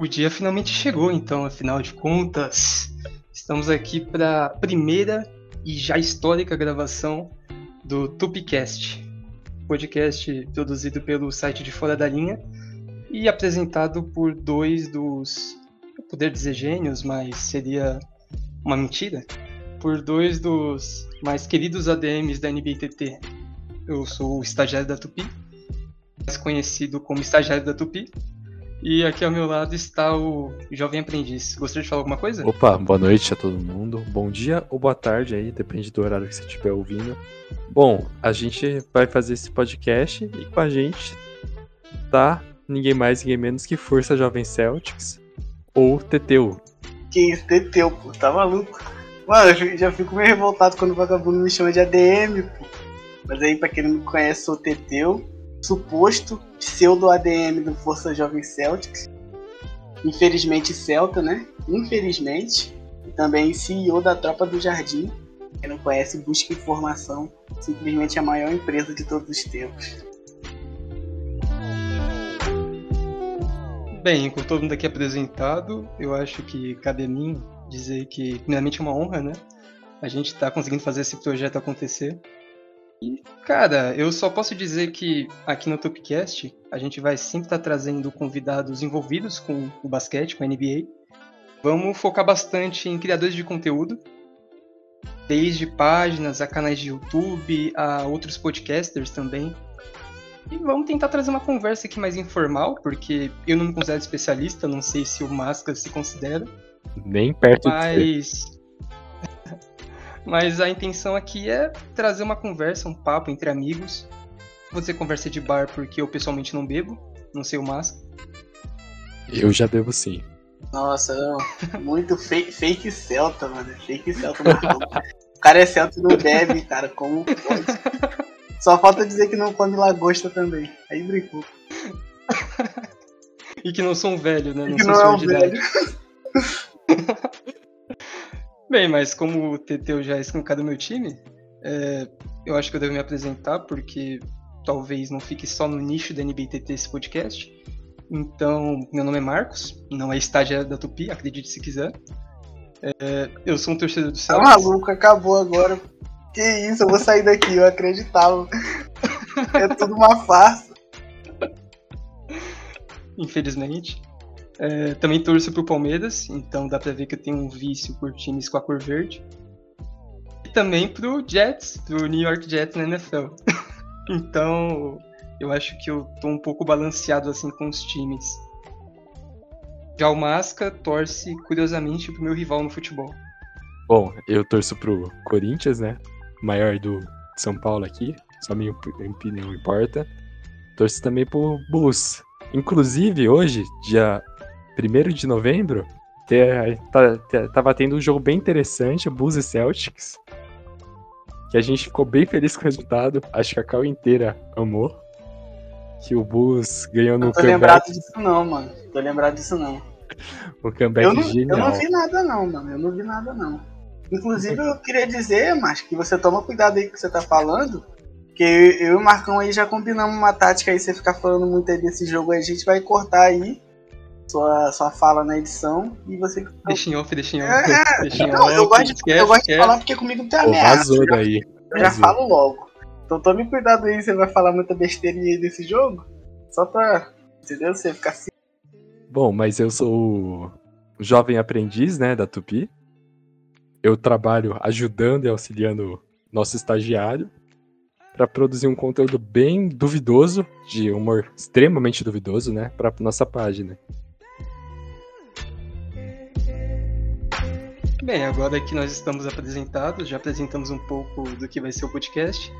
O dia finalmente chegou, então, afinal de contas. Estamos aqui para a primeira e já histórica gravação do Tupicast, podcast produzido pelo site de Fora da Linha e apresentado por dois dos, eu poder dizer gênios, mas seria uma mentira, por dois dos mais queridos ADMs da NBTT. Eu sou o estagiário da Tupi, mais conhecido como estagiário da Tupi, e aqui ao meu lado está o jovem aprendiz. Gostaria de falar alguma coisa? Opa, boa noite a todo mundo. Bom dia ou boa tarde aí, depende do horário que você estiver ouvindo. Bom, a gente vai fazer esse podcast e com a gente tá ninguém mais, ninguém menos que Força Jovem Celtics ou Teteu. Que isso, Teteu, pô, tá maluco? Mano, eu já fico meio revoltado quando o vagabundo me chama de ADM, pô. Mas aí, pra quem não me conhece, sou Teteu suposto pseudo-ADM do Força Jovem Celtics. Infelizmente Celta, né? Infelizmente. E também CEO da Tropa do Jardim. Quem não conhece, busca informação. Simplesmente a maior empresa de todos os tempos. Bem, com todo mundo aqui apresentado, eu acho que cabe a mim dizer que, primeiramente, é uma honra, né? A gente está conseguindo fazer esse projeto acontecer. E, cara, eu só posso dizer que aqui no Topcast a gente vai sempre estar tá trazendo convidados envolvidos com o basquete, com a NBA. Vamos focar bastante em criadores de conteúdo, desde páginas a canais de YouTube, a outros podcasters também. E vamos tentar trazer uma conversa aqui mais informal, porque eu não me considero especialista, não sei se o Masca se considera. Nem perto mas... Mas a intenção aqui é trazer uma conversa, um papo entre amigos. Vou dizer conversa de bar porque eu pessoalmente não bebo, não sei o Masca. Eu já bebo sim. Nossa, não. muito fake, fake Celta, mano. Fake Celta O cara é Celta e não bebe, cara. Como pode? Só falta dizer que não come lagosta também. Aí brincou. e que não sou um velho, né? Não que não é um velho. Bem, mas como o Teteu já é escancado meu time, é, eu acho que eu devo me apresentar, porque talvez não fique só no nicho da NBTT esse podcast. Então, meu nome é Marcos, não é estagiário da Tupi, acredite se quiser. É, eu sou um torcedor do Celtics. Tá maluco, acabou agora. Que isso, eu vou sair daqui, eu acreditava. é tudo uma farsa. Infelizmente. É, também torço pro Palmeiras, então dá pra ver que eu tenho um vício por times com a cor verde. E também pro Jets, pro New York Jets na NFL. então, eu acho que eu tô um pouco balanceado assim com os times. Já o Masca torce, curiosamente, pro meu rival no futebol. Bom, eu torço pro Corinthians, né? Maior do São Paulo aqui, só minha opinião importa. Torço também pro Bulls. Inclusive, hoje, dia 1 de novembro, tá, tava tendo um jogo bem interessante, Bulls e Celtics. Que a gente ficou bem feliz com o resultado. Acho que a cal inteira amou. Que o Bulls ganhou no não tô comeback. lembrado disso não, mano. Tô lembrado disso não. o comeback eu não, genial. Eu não vi nada não, mano. Eu não vi nada não. Inclusive, eu queria dizer, mas que você toma cuidado aí que você tá falando. Que eu e o Marcão aí já combinamos uma tática aí, você ficar falando muito aí desse jogo aí, a gente vai cortar aí sua, sua fala na edição e você. Deixa em off, deixa em off. É, deixa em não, off, eu gosto, de, esquece, eu gosto de falar porque comigo não tem ameaça. Vazou daí. Eu já falo logo. Então tome cuidado aí, você vai falar muita besteirinha aí desse jogo. Só pra. Entendeu? Você ficar assim. Bom, mas eu sou o jovem aprendiz, né, da Tupi. Eu trabalho ajudando e auxiliando nosso estagiário para produzir um conteúdo bem duvidoso, de humor extremamente duvidoso, né, para nossa página. Bem, agora que nós estamos apresentados, já apresentamos um pouco do que vai ser o podcast.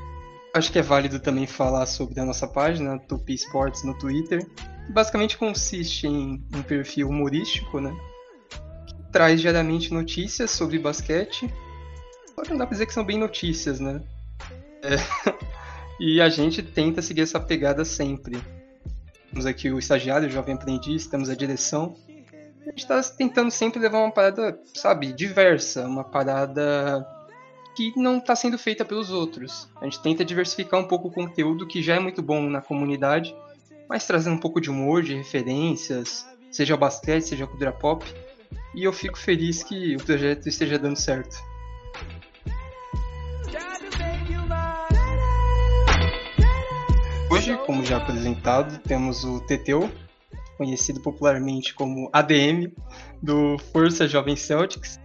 Acho que é válido também falar sobre a nossa página, Tupi Sports, no Twitter. Basicamente consiste em um perfil humorístico, né? Que traz diariamente notícias sobre basquete. Que não dá pra dizer que são bem notícias, né? É... e a gente tenta seguir essa pegada sempre. Temos aqui o estagiário, o jovem aprendiz, temos a direção a gente tá tentando sempre levar uma parada, sabe, diversa, uma parada que não está sendo feita pelos outros. A gente tenta diversificar um pouco o conteúdo que já é muito bom na comunidade, mas trazendo um pouco de humor, de referências, seja o basquete, seja a cultura pop. E eu fico feliz que o projeto esteja dando certo. Hoje, como já apresentado, temos o Teteu, conhecido popularmente como ADM, do Força Jovem Celtics.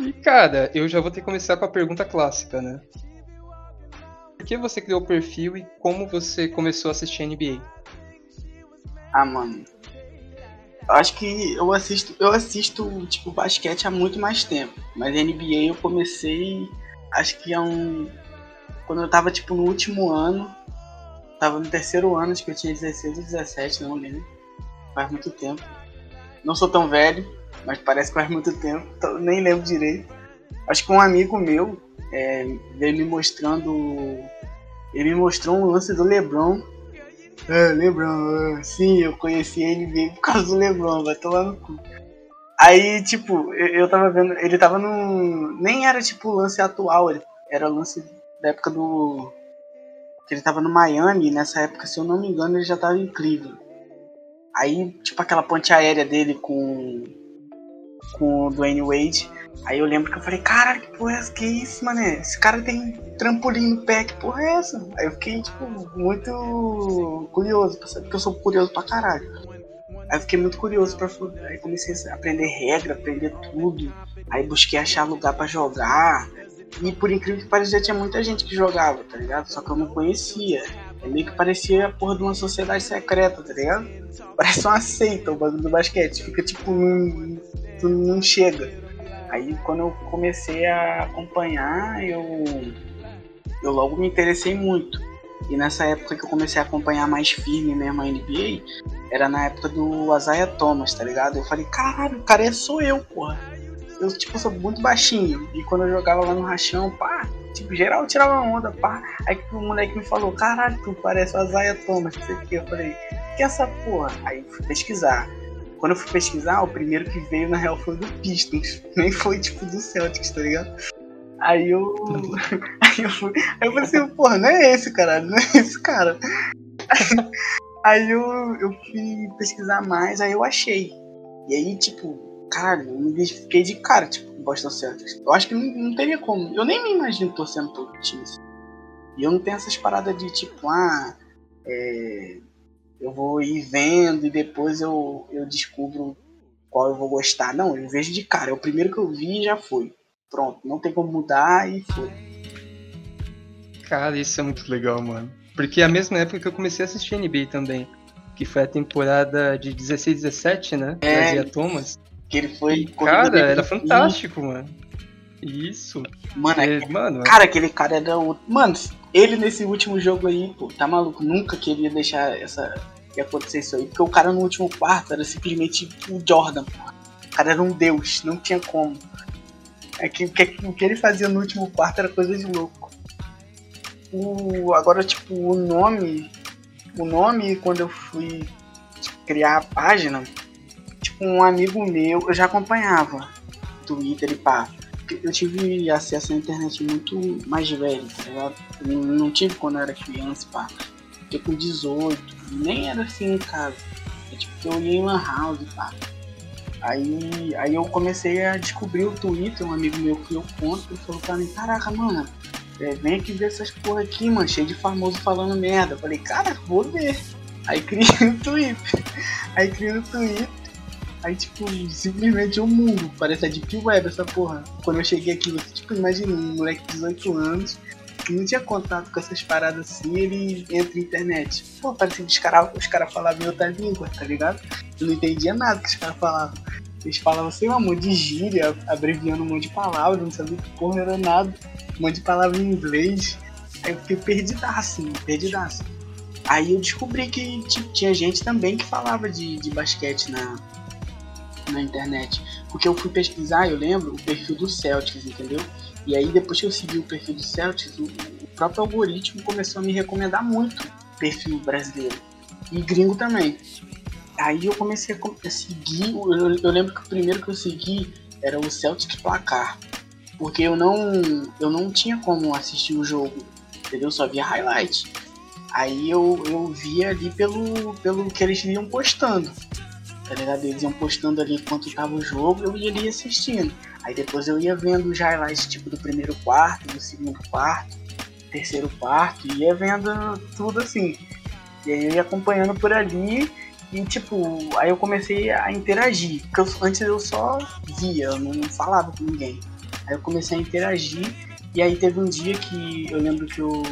E cara, eu já vou ter que começar com a pergunta clássica, né? Por que você criou o perfil e como você começou a assistir NBA? Ah, mano. Acho que eu assisto, eu assisto tipo basquete há muito mais tempo, mas NBA eu comecei acho que há um quando eu tava tipo no último ano, tava no terceiro ano, acho que eu tinha 16 ou 17, não lembro. Faz muito tempo. Não sou tão velho, mas parece que faz muito tempo, então nem lembro direito. Acho que um amigo meu é, veio me mostrando. Ele me mostrou um lance do Lebron. É, Lebron, sim, eu conheci ele veio por causa do Lebron, vai tomar no cu. Aí, tipo, eu, eu tava vendo, ele tava num. Nem era tipo lance atual, ele, era lance da época do. Que ele tava no Miami, nessa época, se eu não me engano, ele já tava em Cleveland. Aí, tipo, aquela ponte aérea dele com. com o Dwayne Wade. Aí eu lembro que eu falei, caralho, que porra é essa? Que isso, mané? Esse cara tem trampolim no pé, que porra é essa? Aí eu fiquei, tipo, muito curioso, porque eu sou curioso pra caralho. Aí eu fiquei muito curioso pra Aí comecei a aprender regra, aprender tudo. Aí busquei achar lugar para jogar. E por incrível que pareça, tinha muita gente que jogava, tá ligado? Só que eu não conhecia. É meio que parecia a porra de uma sociedade secreta, tá ligado? Parece uma seita o bagulho do basquete. Fica tipo, não, não chega. Aí quando eu comecei a acompanhar, eu, eu logo me interessei muito. E nessa época que eu comecei a acompanhar mais firme mesmo a NBA, era na época do Isaiah Thomas, tá ligado? Eu falei, caralho, o cara é sou eu, porra. Eu, tipo, sou muito baixinho. E quando eu jogava lá no rachão, pá, tipo, geral tirava onda, pá. Aí que o moleque me falou, caralho, tu parece o Isaiah Thomas, não sei o que. Eu falei, que é essa porra? Aí fui pesquisar. Quando eu fui pesquisar, o primeiro que veio na real foi do Pistons. Nem foi tipo do Celtics, tá ligado? Aí eu. aí eu fui. Aí eu falei assim, porra, não é esse, cara, não é esse cara. aí eu, eu fui pesquisar mais, aí eu achei. E aí, tipo, cara, eu me fiquei de cara, tipo, Boston Celtics. Eu acho que não, não teria como. Eu nem me imagino torcendo todo time. E eu não tenho essas paradas de tipo, ah, é, eu vou ir vendo e depois eu, eu descubro qual eu vou gostar. Não, eu vejo de cara. É o primeiro que eu vi e já foi. Pronto, não tem como mudar e foi. Cara, isso é muito legal, mano. Porque é a mesma época que eu comecei a assistir NBA também. Que foi a temporada de 16 17, né? É, Trazia Thomas. Que ele foi. Cara, era fantástico, mano. Isso. Mano, é, mano, cara, aquele cara era o. Mano, ele nesse último jogo aí, pô, tá maluco? Nunca queria deixar essa. que acontecer isso aí. Porque o cara no último quarto era simplesmente o Jordan, pô. O cara era um deus, não tinha como. É que, que o que ele fazia no último quarto era coisa de louco. O, agora, tipo, o nome. O nome, quando eu fui criar a página, um amigo meu, eu já acompanhava Twitter e pá eu tive acesso à internet muito mais velho, tá ligado? Eu não tive quando eu era criança, pá. Eu com 18, nem era assim em casa. É tipo que eu ia em Lan House, pá. Aí, aí eu comecei a descobrir o Twitter, um amigo meu criou conta, ele falou pra mim, caraca, mano, é, vem aqui ver essas porra aqui, mano, cheio de famoso falando merda. Eu falei, cara, vou ver. Aí criei o Twitter. Aí criei o Twitter. Aí, tipo, simplesmente um mundo. Parece a Deep Web essa porra. Quando eu cheguei aqui, você, tipo, imagina um moleque de 18 anos que não tinha contato com essas paradas assim, ele entra na internet. Pô, parecia que os caras cara falavam em outra língua, tá ligado? Eu não entendia nada que os caras falavam. Eles falavam assim, um monte de gíria, abreviando um monte de palavras, não sabia que porra era nada. Um monte de palavra em inglês. Aí eu fiquei perdidaço, perdidaço. Aí eu descobri que tipo, tinha gente também que falava de, de basquete na, na internet. Porque eu fui pesquisar, eu lembro, o perfil do Celtics, entendeu? E aí depois que eu segui o perfil do Celtics, o, o próprio algoritmo começou a me recomendar muito perfil brasileiro. E gringo também. Aí eu comecei a seguir, eu, eu lembro que o primeiro que eu segui era o Celtics Placar. Porque eu não, eu não tinha como assistir o jogo, entendeu? Só via highlight. Aí eu, eu via ali pelo, pelo que eles iam postando. Tá ligado? Eles iam postando ali enquanto tava o jogo, eu ia ali assistindo. Aí depois eu ia vendo os highlights tipo do primeiro quarto, do segundo quarto, terceiro quarto, ia vendo tudo assim. E aí eu ia acompanhando por ali e tipo, aí eu comecei a interagir. Porque eu, antes eu só via, eu não falava com ninguém. Aí eu comecei a interagir e aí teve um dia que eu lembro que o,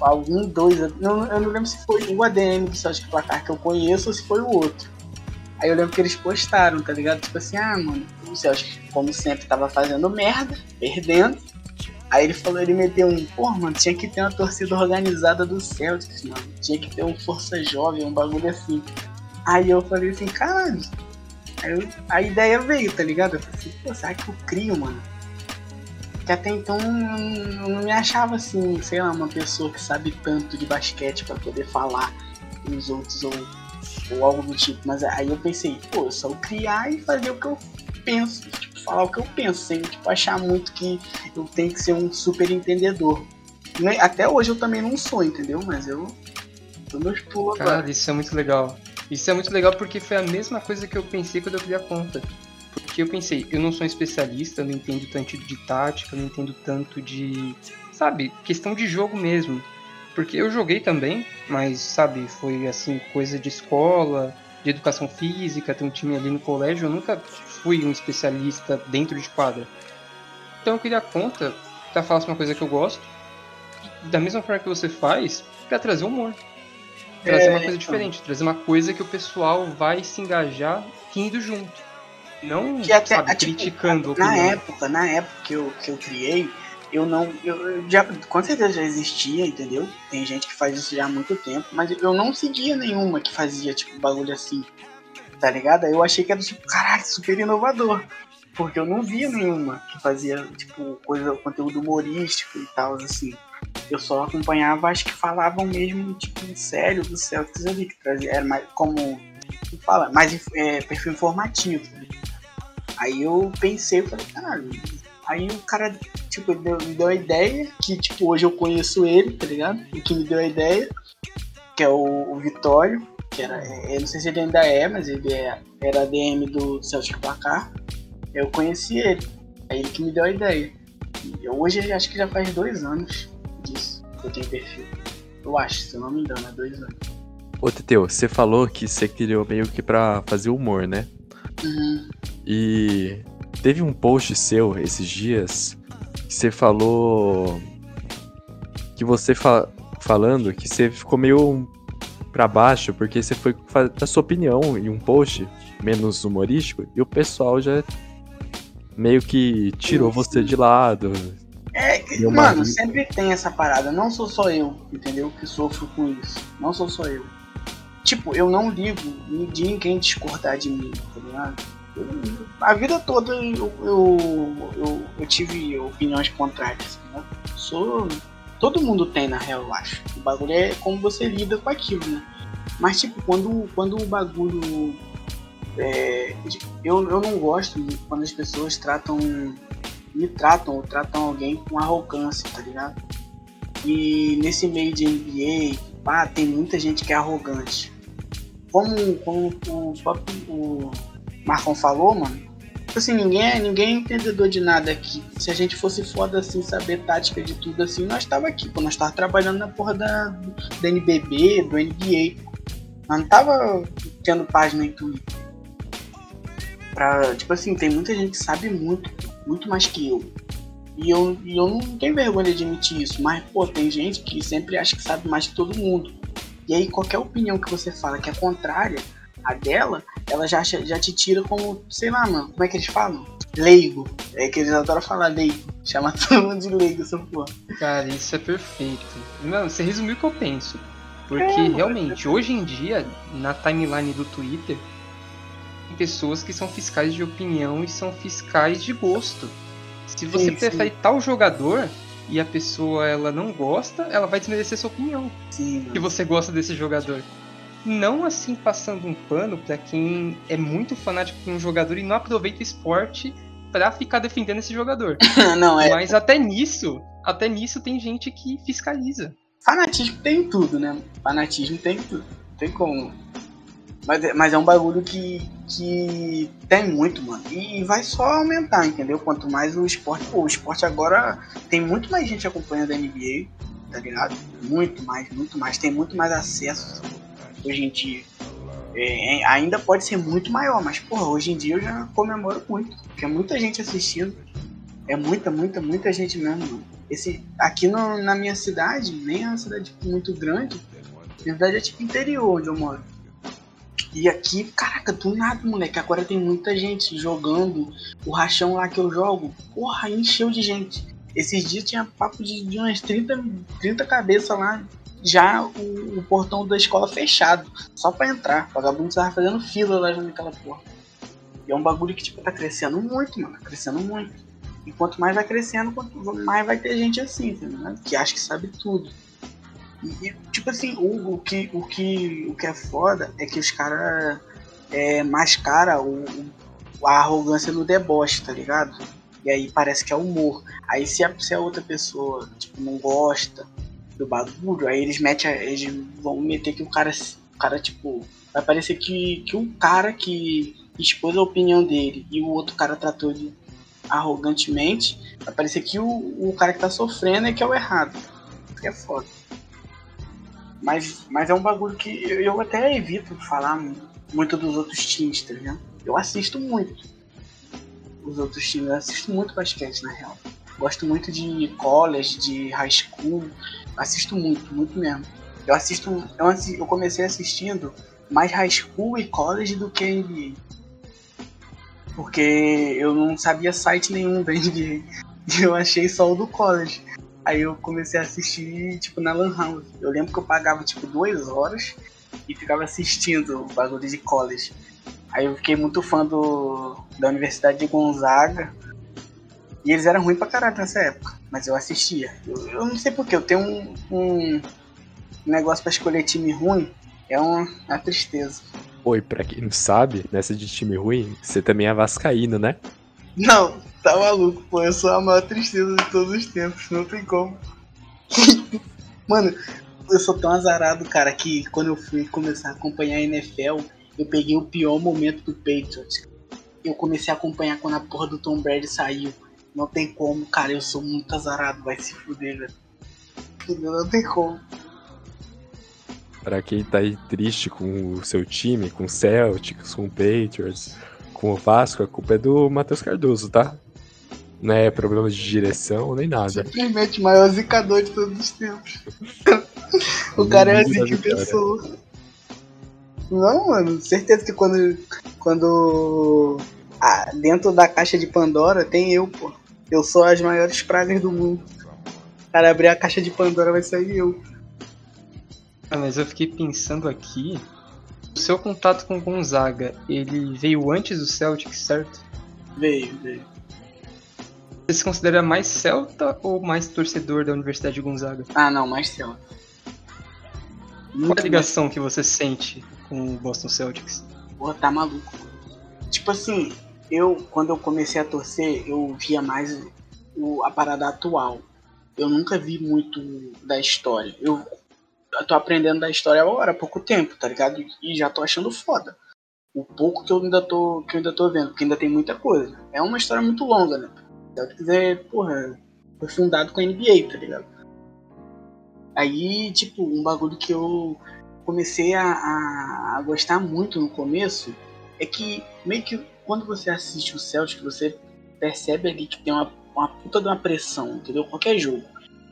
algum dois, não, eu não lembro se foi o ADM do Celtic Placar que eu conheço ou se foi o outro. Aí eu lembro que eles postaram, tá ligado? Tipo assim, ah, mano, o Celtic, como sempre, tava fazendo merda, perdendo. Aí ele falou, ele meteu um, pô, mano, tinha que ter uma torcida organizada do Celtics, mano. Tinha que ter um Força Jovem, um bagulho assim. Aí eu falei assim, caralho. Aí eu, a ideia veio, tá ligado? Eu falei assim, pô, será que eu crio, mano? que até então eu não me achava assim, sei lá, uma pessoa que sabe tanto de basquete para poder falar os outros ou, ou algo do tipo. Mas aí eu pensei, pô, só criar e fazer o que eu penso, tipo, falar o que eu penso, sem tipo, achar muito que eu tenho que ser um super entendedor. Até hoje eu também não sou, entendeu? Mas eu tô meus pulos agora. Cara, isso é muito legal. Isso é muito legal porque foi a mesma coisa que eu pensei quando eu criei a conta. Porque eu pensei, eu não sou um especialista, eu não entendo tanto de tática, eu não entendo tanto de. Sabe, questão de jogo mesmo. Porque eu joguei também, mas, sabe, foi assim, coisa de escola, de educação física, tem um time ali no colégio, eu nunca fui um especialista dentro de quadra. Então eu queria conta pra falar uma coisa que eu gosto, da mesma forma que você faz, para trazer humor. Trazer é, uma coisa então. diferente, trazer uma coisa que o pessoal vai se engajar indo junto. Não que até, sabe, tipo, criticando. Na época, na época que eu, que eu criei, eu não. Eu, já, com certeza já existia, entendeu? Tem gente que faz isso já há muito tempo, mas eu não seguia nenhuma que fazia, tipo, bagulho assim. Tá ligado? Eu achei que era tipo, caralho, super inovador. Porque eu não via nenhuma que fazia, tipo, coisa, conteúdo humorístico e tal, assim. Eu só acompanhava as que falavam mesmo, tipo, sério do Celtics ali, que trazia, era mais como. Fala, mais é, perfil informativo. Né? Aí eu pensei, falei, caralho. Aí o cara, tipo, deu, me deu a ideia, que tipo, hoje eu conheço ele, tá ligado? O que me deu a ideia, que é o, o Vitório, que era. Eu não sei se ele ainda é, mas ele é, era ADM do Celtic Placar. Eu conheci ele. Aí ele que me deu a ideia. E hoje acho que já faz dois anos disso que eu tenho perfil. Eu acho, se eu não me engano, é dois anos. Ô Teteu, você falou que você criou meio que pra fazer humor, né? Uhum. E teve um post seu esses dias que você falou. Que você fa falando que você ficou meio para baixo porque você foi dar sua opinião em um post menos humorístico e o pessoal já meio que tirou você de lado. É, mano, sempre tem essa parada. Não sou só eu, entendeu? Que sofro com isso. Não sou só eu. Tipo, eu não ligo em quem discordar de mim, tá ligado? A vida toda eu, eu, eu, eu tive opiniões contrárias. Né? Sou. Todo mundo tem, na real, eu acho. O bagulho é como você lida com aquilo, né? Mas, tipo, quando, quando o bagulho. É, eu, eu não gosto quando as pessoas tratam. Me tratam ou tratam alguém com arrogância, tá ligado? E nesse meio de NBA, pá, tem muita gente que é arrogante. Como, como o próprio. O, Marcon falou, mano. Tipo assim, ninguém, é, ninguém é entendedor de nada aqui. Se a gente fosse foda assim, saber tática de tudo assim, nós tava aqui, pô. Nós tava trabalhando na porra da, da NBB, do NBA. Nós não tava tendo página em Twitter. Pra, tipo assim, tem muita gente que sabe muito, muito mais que eu. E eu, e eu não tenho vergonha de admitir isso, mas, pô, tem gente que sempre acha que sabe mais que todo mundo. E aí, qualquer opinião que você fala que é contrária, a dela, ela já, já te tira como, sei lá, mano, como é que eles falam? Leigo. É que eles adoram falar leigo. Chama todo mundo de leigo, essa porra. Cara, isso é perfeito. Mano, você resumiu o que eu penso. Porque é, realmente, hoje em dia, na timeline do Twitter, tem pessoas que são fiscais de opinião e são fiscais de gosto. Se você sim, prefere sim. tal jogador e a pessoa ela não gosta, ela vai desmerecer sua opinião. Sim, que você gosta desse jogador não assim passando um pano para quem é muito fanático de um jogador e não aproveita o esporte para ficar defendendo esse jogador. não, é. Mas até nisso, até nisso tem gente que fiscaliza. Fanatismo tem tudo, né? Fanatismo tem tudo. Não tem como. Mas, é- mas é um bagulho que, que tem muito, mano. E vai só aumentar, entendeu? Quanto mais o esporte. Pô, o esporte agora tem muito mais gente acompanhando a NBA, tá ligado? Muito mais, muito mais. Tem muito mais acesso hoje em dia. É, ainda pode ser muito maior, mas, porra, hoje em dia eu já comemoro muito. Porque é muita gente assistindo. É muita, muita, muita gente mesmo. Esse, aqui no- na minha cidade, nem é uma cidade muito grande. Na verdade é tipo interior onde eu moro. E aqui, caraca, do nada, moleque. Agora tem muita gente jogando. O rachão lá que eu jogo, porra, encheu de gente. Esses dias tinha papo de, de umas 30, 30 cabeças lá. Já o, o portão da escola fechado. Só pra entrar. O vagabundo tava fazendo fila lá naquela porra. E é um bagulho que, tipo, tá crescendo muito, mano. Tá crescendo muito. E quanto mais vai crescendo, quanto mais vai ter gente assim, tá Que acha que sabe tudo. E, tipo assim, o, o, que, o, que, o que é foda é que os caras é, mascara o, o- a arrogância no deboche, tá ligado? E aí parece que é humor. Aí se a, se a outra pessoa tipo, não gosta do bagulho, aí eles metem, eles vão meter que o cara, o cara tipo, vai parecer que, que o cara que expôs a opinião dele e o outro cara tratou ele arrogantemente, vai parecer que o, o cara que tá sofrendo é que é o errado. Que é foda. Mas, mas é um bagulho que eu, eu até evito falar muito dos outros times, tá ligado? Eu assisto muito os outros times, eu assisto muito basquete na real. Gosto muito de college, de high school, assisto muito, muito mesmo. Eu assisto, assi- eu comecei assistindo mais high school e college do que NBA. Porque eu não sabia site nenhum da NBA. E eu achei só o do college. Aí eu comecei a assistir, tipo, na Lan House. Eu lembro que eu pagava, tipo, duas horas e ficava assistindo o bagulho de college. Aí eu fiquei muito fã do, da Universidade de Gonzaga. E eles eram ruins pra caralho nessa época. Mas eu assistia. Eu, eu não sei porquê, eu tenho um, um negócio pra escolher time ruim. É uma, uma tristeza. Oi, pra quem não sabe, nessa de time ruim, você também é vascaíno, né? Não, tá maluco, pô. Eu sou a maior tristeza de todos os tempos. Não tem como. Mano, eu sou tão azarado, cara, que quando eu fui começar a acompanhar a NFL, eu peguei o pior momento do Patriots. Eu comecei a acompanhar quando a porra do Tom Brady saiu. Não tem como, cara. Eu sou muito azarado. Vai se fuder, velho. Não tem como. Pra quem tá aí triste com o seu time, com o Celtics, com o Patriots, com o Vasco, a culpa é do Matheus Cardoso, tá? Não é problema de direção nem nada. Simplesmente o maior zicador de todos os tempos. o cara é assim que pensou. Não, mano, certeza que quando. Quando. ah, dentro da caixa de Pandora tem eu, pô. Eu sou as maiores pragas do mundo. Cara abrir a caixa de Pandora vai sair eu. Ah, mas eu fiquei pensando aqui. O seu contato com o Gonzaga, ele veio antes do Celtics, certo? Veio, veio. Você se considera mais celta ou mais torcedor da Universidade de Gonzaga? Ah, não, mais Celta. Qual a ligação que você sente com o Boston Celtics? Porra, tá maluco. Tipo assim, eu, quando eu comecei a torcer, eu via mais o, a parada atual. Eu nunca vi muito da história. Eu, eu tô aprendendo da história agora, há pouco tempo, tá ligado? E já tô achando foda. O pouco que eu ainda tô, que eu ainda tô vendo, porque ainda tem muita coisa. É uma história muito longa, né? Celtics é, porra, foi fundado com a NBA, tá ligado? Aí, tipo, um bagulho que eu comecei a, a, a gostar muito no começo é que meio que quando você assiste o Celtic, você percebe ali que tem uma, uma puta de uma pressão, entendeu? Qualquer jogo.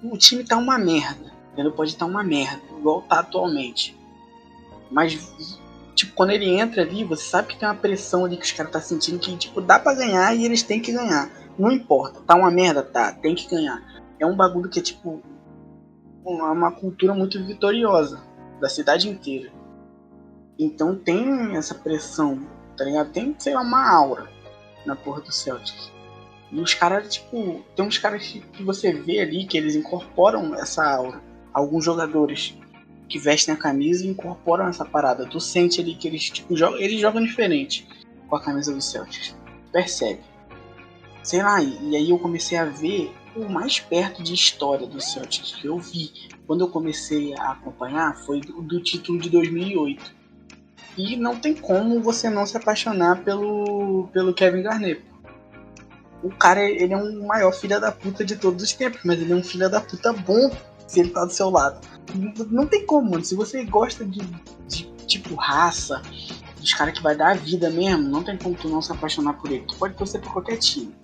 O time tá uma merda, entendeu? Pode estar uma merda, igual tá atualmente. Mas, tipo, quando ele entra ali, você sabe que tem uma pressão ali que os caras tá sentindo que, tipo, dá pra ganhar e eles têm que ganhar. Não importa, tá uma merda, tá, tem que ganhar. É um bagulho que é, tipo, uma, uma cultura muito vitoriosa da cidade inteira. Então tem essa pressão, tá ligado? Tem, sei lá, uma aura na porra do Celtic. E os caras, tipo, tem uns caras que você vê ali que eles incorporam essa aura. Alguns jogadores que vestem a camisa e incorporam essa parada. Tu sente ali que eles, tipo, jogam, eles jogam diferente com a camisa do Celtics. Percebe. Sei lá, e, e aí eu comecei a ver o mais perto de história do Celtics que eu vi quando eu comecei a acompanhar foi do, do título de 2008. E não tem como você não se apaixonar pelo, pelo Kevin Garnett. O cara, ele é um maior filho da puta de todos os tempos, mas ele é um filho da puta bom se ele tá do seu lado. Não, não tem como, mano. Se você gosta de, de tipo raça, dos caras que vai dar a vida mesmo, não tem como tu não se apaixonar por ele. Tu pode torcer por qualquer time.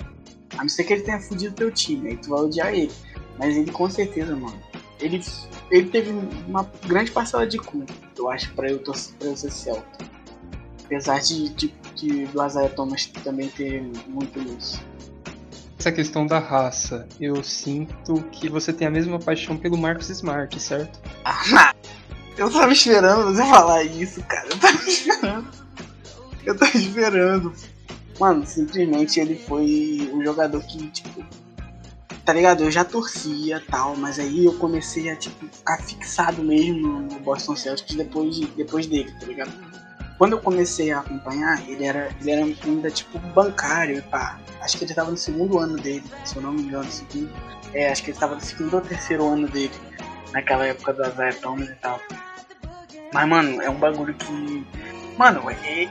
A não ser que ele tenha fudido teu time, aí tu vai odiar ele. Mas ele com certeza, mano. Ele, ele teve uma grande parcela de culpa, eu acho, pra eu, torcer, pra eu ser Celta. Apesar de, de, de do Isaiah Thomas também ter muito isso. Essa questão da raça, eu sinto que você tem a mesma paixão pelo Marcos Smart, certo? Eu tava esperando você falar isso, cara. Eu tava esperando. Eu tava esperando. Mano, simplesmente ele foi um jogador que, tipo. Tá ligado? Eu já torcia tal, mas aí eu comecei a, tipo, ficar fixado mesmo no Boston Celtics depois, depois dele, tá ligado? Quando eu comecei a acompanhar, ele era, ele era ainda, tipo, bancário, pá. Acho que ele tava no segundo ano dele, se eu não me engano, segundo. É, acho que ele tava no segundo ou terceiro ano dele, naquela época do Isaiah Thomas e tal. Mas, mano, é um bagulho que. Mano,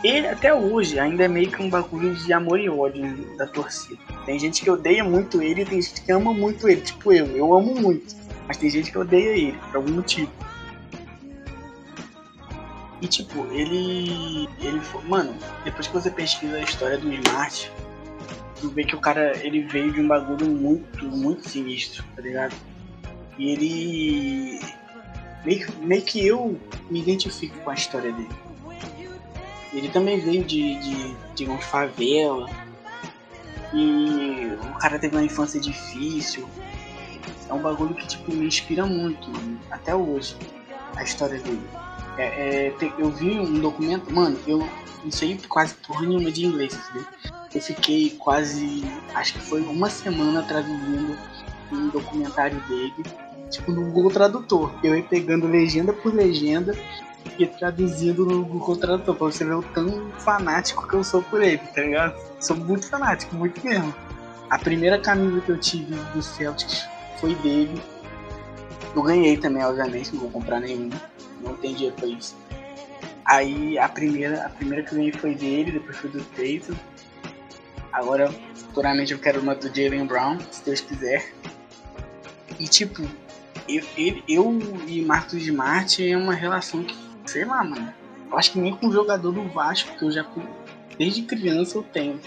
ele até hoje ainda é meio que um bagulho de amor e ódio da torcida. Tem gente que odeia muito ele e tem gente que ama muito ele, tipo eu. Eu amo muito. Mas tem gente que odeia ele, por algum motivo. E tipo, ele. ele foi, Mano, depois que você pesquisa a história do Smart, tu vê que o cara ele veio de um bagulho muito, muito sinistro, tá ligado? E ele meio, meio que eu me identifico com a história dele. Ele também veio de, de, de uma favela. E o cara teve uma infância difícil. É um bagulho que tipo, me inspira muito, mano, até hoje, a história dele. É, é, eu vi um documento, mano, eu não sei quase porra nenhuma de inglês, sabe? Eu fiquei quase, acho que foi uma semana traduzindo um documentário dele tipo, no Google Tradutor. Eu ia pegando legenda por legenda e traduzindo no Google Tradutor, pra você ver o tão fanático que eu sou por ele, tá ligado? Sou muito fanático, muito mesmo. A primeira camisa que eu tive do Celtics foi dele. Eu ganhei também, obviamente, não vou comprar nenhuma. Não tem dinheiro pra isso. Aí a primeira, a primeira que eu ganhei foi dele, depois foi do Tatum. Agora, futuramente eu quero uma do Jalen Brown, se Deus quiser. E tipo, eu, eu, eu e Marcos Smart é uma relação que, sei lá, mano. Eu acho que nem com o jogador do Vasco, que eu já desde criança eu tenho.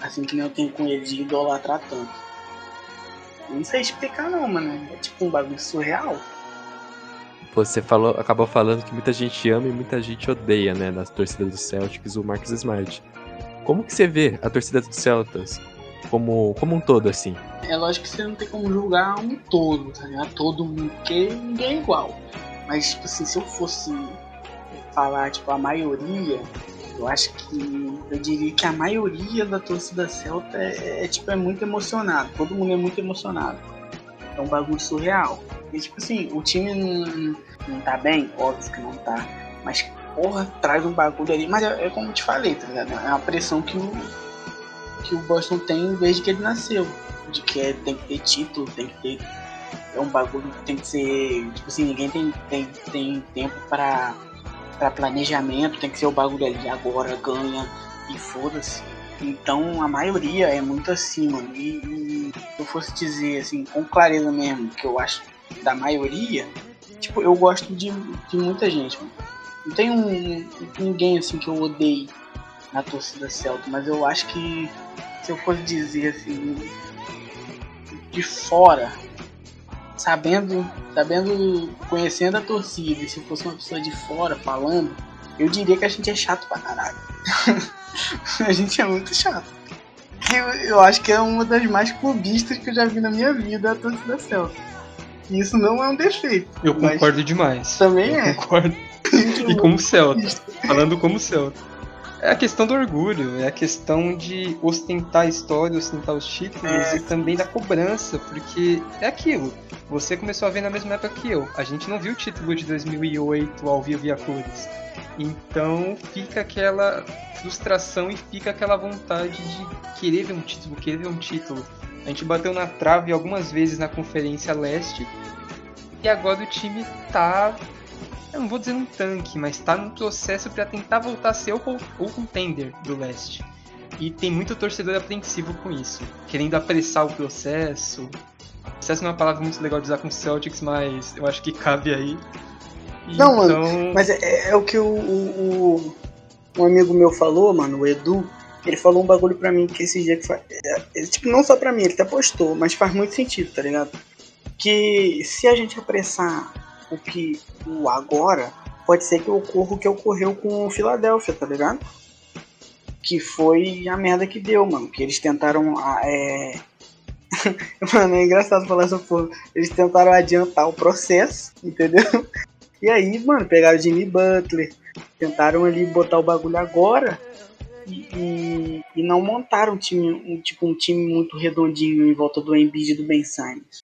Assim que nem eu tenho com ele de idolatrar tanto. Não sei explicar não, mano. É tipo um bagulho surreal. Você falou, acabou falando que muita gente ama e muita gente odeia, né, nas torcidas do Celtics, o Marcus Smart. Como que você vê a torcida do Celtics como, como um todo, assim? É lógico que você não tem como julgar um todo, tá ligado? Todo mundo, porque ninguém é igual. Mas, tipo assim, se eu fosse falar, tipo, a maioria, eu acho que eu diria que a maioria da torcida celta é, é, tipo, é muito emocionado. Todo mundo é muito emocionado. É um bagulho surreal. E tipo assim, o time não, não tá bem, óbvio que não tá. Mas porra, traz um bagulho ali. Mas é, é como eu te falei, tá ligado? É uma pressão que o, que o Boston tem desde que ele nasceu. De que é, tem que ter título, tem que ter. É um bagulho que tem que ser. Tipo assim, ninguém tem, tem, tem tempo para para planejamento, tem que ser o bagulho ali agora, ganha e foda-se. Então a maioria é muito assim, mano. E, e se eu fosse dizer assim, com clareza mesmo, que eu acho da maioria, tipo, eu gosto de, de muita gente, mano. Não tem um, ninguém assim que eu odeie na torcida Celta, mas eu acho que se eu fosse dizer assim, de fora, sabendo, sabendo, conhecendo a torcida, e se fosse uma pessoa de fora falando, eu diria que a gente é chato pra caralho. a gente é muito chato. Eu, eu acho que é uma das mais clubistas que eu já vi na minha vida a torcida Celta. E isso não é um defeito. Eu concordo demais. Também eu é. Concordo. e como Celta. Falando como Celta. É a questão do orgulho, é a questão de ostentar a história, ostentar os títulos É. e também da cobrança, porque é aquilo. Você começou a ver na mesma época que eu. A gente não viu o título de 2008 ao vivo e a cores. Então fica aquela frustração e fica aquela vontade de querer ver um título, querer ver um título. A gente bateu na trave algumas vezes na Conferência Leste. E agora o time tá. Eu não vou dizer um tanque, mas tá num processo para tentar voltar a ser o, o contender do leste. E tem muito torcedor apreensivo com isso, querendo apressar o processo. Processo não é uma palavra muito legal de usar com Celtics, mas eu acho que cabe aí. Não, então... mano, mas é, é o que o, o, um amigo meu falou, mano, o Edu, ele falou um bagulho pra mim que esse dia que faz. É, ele, tipo, não só pra mim, ele até postou, mas faz muito sentido, tá ligado? Que se a gente apressar o que o agora, pode ser que ocorra o que ocorreu com o Philadelphia, tá ligado? Que foi a merda que deu, mano. Que eles tentaram. É... mano, é engraçado falar essa porra. Eles tentaram adiantar o processo, entendeu? E aí, mano, pegaram o Jimmy Butler, tentaram ali botar o bagulho agora e, e, e, não montaram um time, um, tipo, um time muito redondinho em volta do Embiid e do Ben Simmons.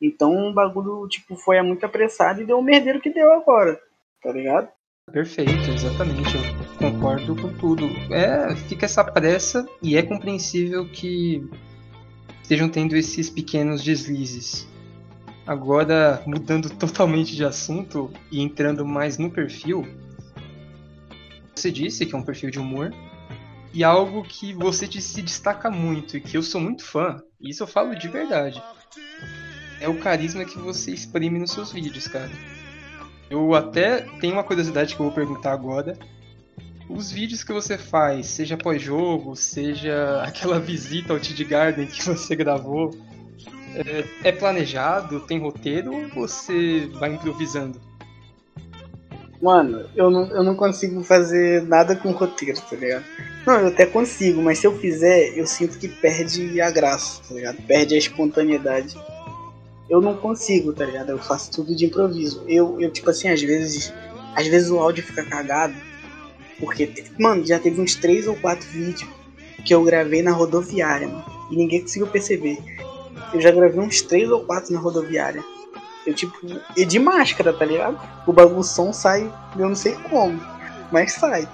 Então o bagulho tipo, foi muito apressado e deu o merdeiro que deu agora, tá ligado? Perfeito, exatamente, eu concordo com tudo. É, fica essa pressa e é compreensível que estejam tendo esses pequenos deslizes. Agora, mudando totalmente de assunto e entrando mais no perfil, você disse que é um perfil de humor, e algo que você se destaca muito e que eu sou muito fã, e isso eu falo de verdade, é o carisma que você exprime nos seus vídeos, cara. Eu até tenho uma curiosidade que eu vou perguntar agora. Os vídeos que você faz, seja pós-jogo, seja aquela visita ao Tid Garden que você gravou, é, é planejado, tem roteiro ou você vai improvisando? Mano, eu não, eu não consigo fazer nada com roteiro, tá ligado? Não, eu até consigo, mas se eu fizer, eu sinto que perde a graça, tá ligado? Perde a espontaneidade. Eu não consigo, tá ligado? Eu faço tudo de improviso. Eu, eu tipo assim, às vezes. Às vezes o áudio fica cagado. Porque, mano, já teve uns 3 ou 4 vídeos que eu gravei na rodoviária, mano. E ninguém conseguiu perceber. Eu já gravei uns 3 ou 4 na rodoviária. Eu, tipo, e de máscara, tá ligado? O bagulho som sai, eu não sei como, mas sai.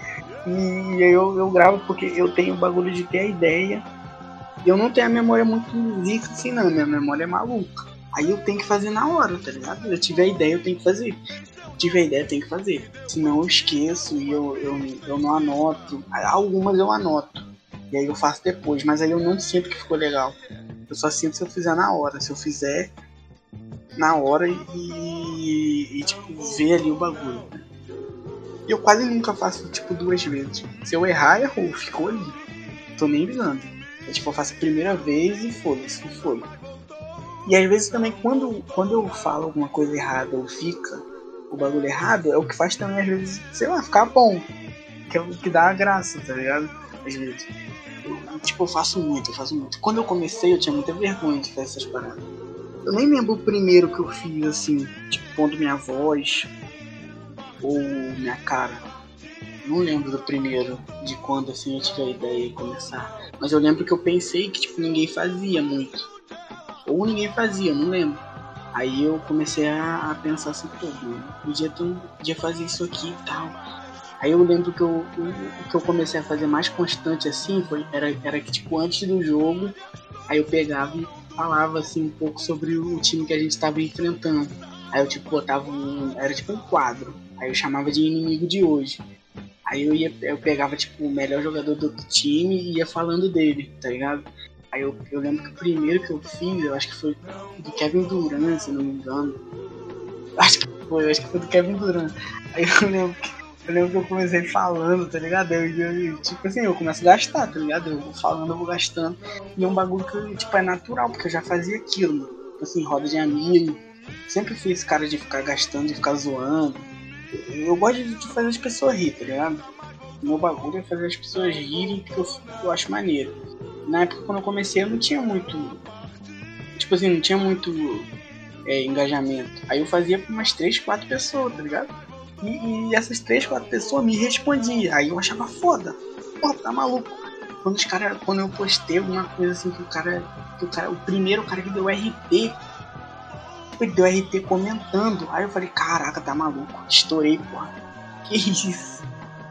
E eu, eu gravo porque eu tenho o bagulho de ter a ideia. Eu não tenho a memória muito rica assim, não. Minha memória é maluca. Aí eu tenho que fazer na hora, tá ligado? Eu tive a ideia, eu tenho que fazer. tive a ideia, tenho que fazer. Senão eu esqueço e eu, eu, eu não anoto. Algumas eu anoto. E aí eu faço depois, mas aí eu não sinto que ficou legal. Eu só sinto se eu fizer na hora. Se eu fizer na hora e, e tipo, ver ali o bagulho. E eu quase nunca faço, tipo, duas vezes. Se eu errar, errou, ficou ali. Tô nem ligando. Eu, tipo, eu faço a primeira vez e foda-se, foda E às vezes também, quando, quando eu falo alguma coisa errada ou fica o bagulho errado, é o que faz também, às vezes, sei lá, ficar bom. Que é o que dá a graça, tá ligado? Às vezes. Eu, tipo, eu faço muito, eu faço muito. Quando eu comecei, eu tinha muita vergonha de fazer essas paradas. Eu nem lembro o primeiro que eu fiz, assim, tipo, pondo minha voz ou minha cara. Não lembro do primeiro, de quando, assim, eu tive a ideia de começar. Mas eu lembro que eu pensei que, tipo, ninguém fazia muito. Ou ninguém fazia, não lembro. Aí eu comecei a, a pensar assim, pô, mano, podia, ter, podia fazer isso aqui e tal. Aí eu lembro que eu, o, que eu comecei a fazer mais constante assim foi era, era que tipo antes do jogo, aí eu pegava e falava assim um pouco sobre o time que a gente estava enfrentando. Aí eu tipo botava um, era tipo um quadro. Aí eu chamava de inimigo de hoje. Aí eu ia eu pegava tipo o melhor jogador do outro time e ia falando dele, tá ligado? Aí eu, eu lembro que o primeiro que eu fiz, eu acho que foi do Kevin Durant, se não me engano. Acho que foi, acho que foi do Kevin Durant. Aí eu lembro que eu lembro que eu comecei falando, tá ligado? Eu, eu, tipo assim, eu começo a gastar, tá ligado? Eu vou falando, eu vou gastando. E é um bagulho que, tipo, é natural, porque eu já fazia aquilo, mano. Tipo assim, roda de amigo. Sempre fui esse cara de ficar gastando, de ficar zoando. Eu gosto de fazer as pessoas rir, tá ligado? O meu bagulho é fazer as pessoas rirem, porque eu, eu acho maneiro. Na época, quando eu comecei, eu não tinha muito. Tipo assim, não tinha muito é, engajamento. Aí eu fazia pra umas 3, 4 pessoas, tá ligado? E, e, essas três, quatro pessoas me respondiam. Aí eu achava foda. Pô, tá maluco. Quando os cara, quando eu postei alguma coisa assim que o cara. Que o cara. O primeiro cara que deu RT. Ele deu RT comentando. Aí eu falei, caraca, tá maluco. Estourei, porra. Que isso.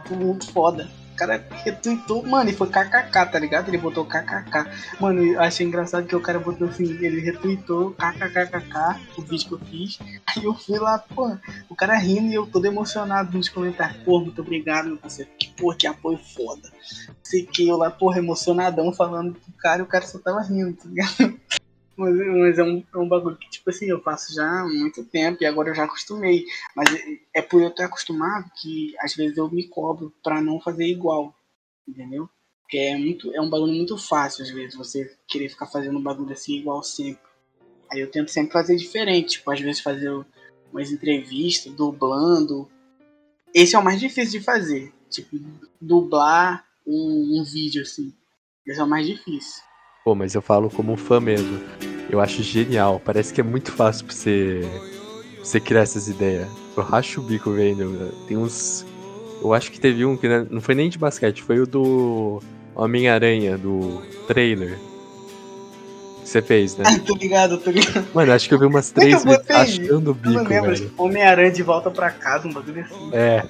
Foi muito foda. O cara retweetou, mano, e foi kkk, tá ligado? Ele botou kkk. Mano, eu achei engraçado que o cara botou assim, ele retweetou kkkk, o vídeo que eu fiz. Aí eu fui lá, pô, o cara rindo e eu todo emocionado nos comentários. Pô, muito obrigado, meu parceiro. Que porra, que apoio foda. Sei que eu lá, porra, emocionadão falando pro cara e o cara só tava rindo, tá ligado? Mas, mas é, um, é um bagulho que, tipo assim, eu faço já há muito tempo e agora eu já acostumei. Mas é, é por eu estar acostumado que às vezes eu me cobro pra não fazer igual. Entendeu? Porque é, muito, é um bagulho muito fácil, às vezes, você querer ficar fazendo um bagulho assim igual sempre. Aí eu tento sempre fazer diferente. Tipo, às vezes fazer umas entrevistas, dublando. Esse é o mais difícil de fazer. Tipo, dublar um, um vídeo assim. Esse é o mais difícil. Pô, mas eu falo como um fã mesmo. Eu acho genial. Parece que é muito fácil pra você, pra você criar essas ideias. Eu racho o bico vendo. Tem uns. Eu acho que teve um que não foi nem de basquete, foi o do Homem-Aranha, do trailer. Que você fez, né? Ah, tô ligado, tô ligado. Mano, acho que eu vi umas três vezes achando o bico, velho. Homem-Aranha de volta pra casa, um bagulho assim. É.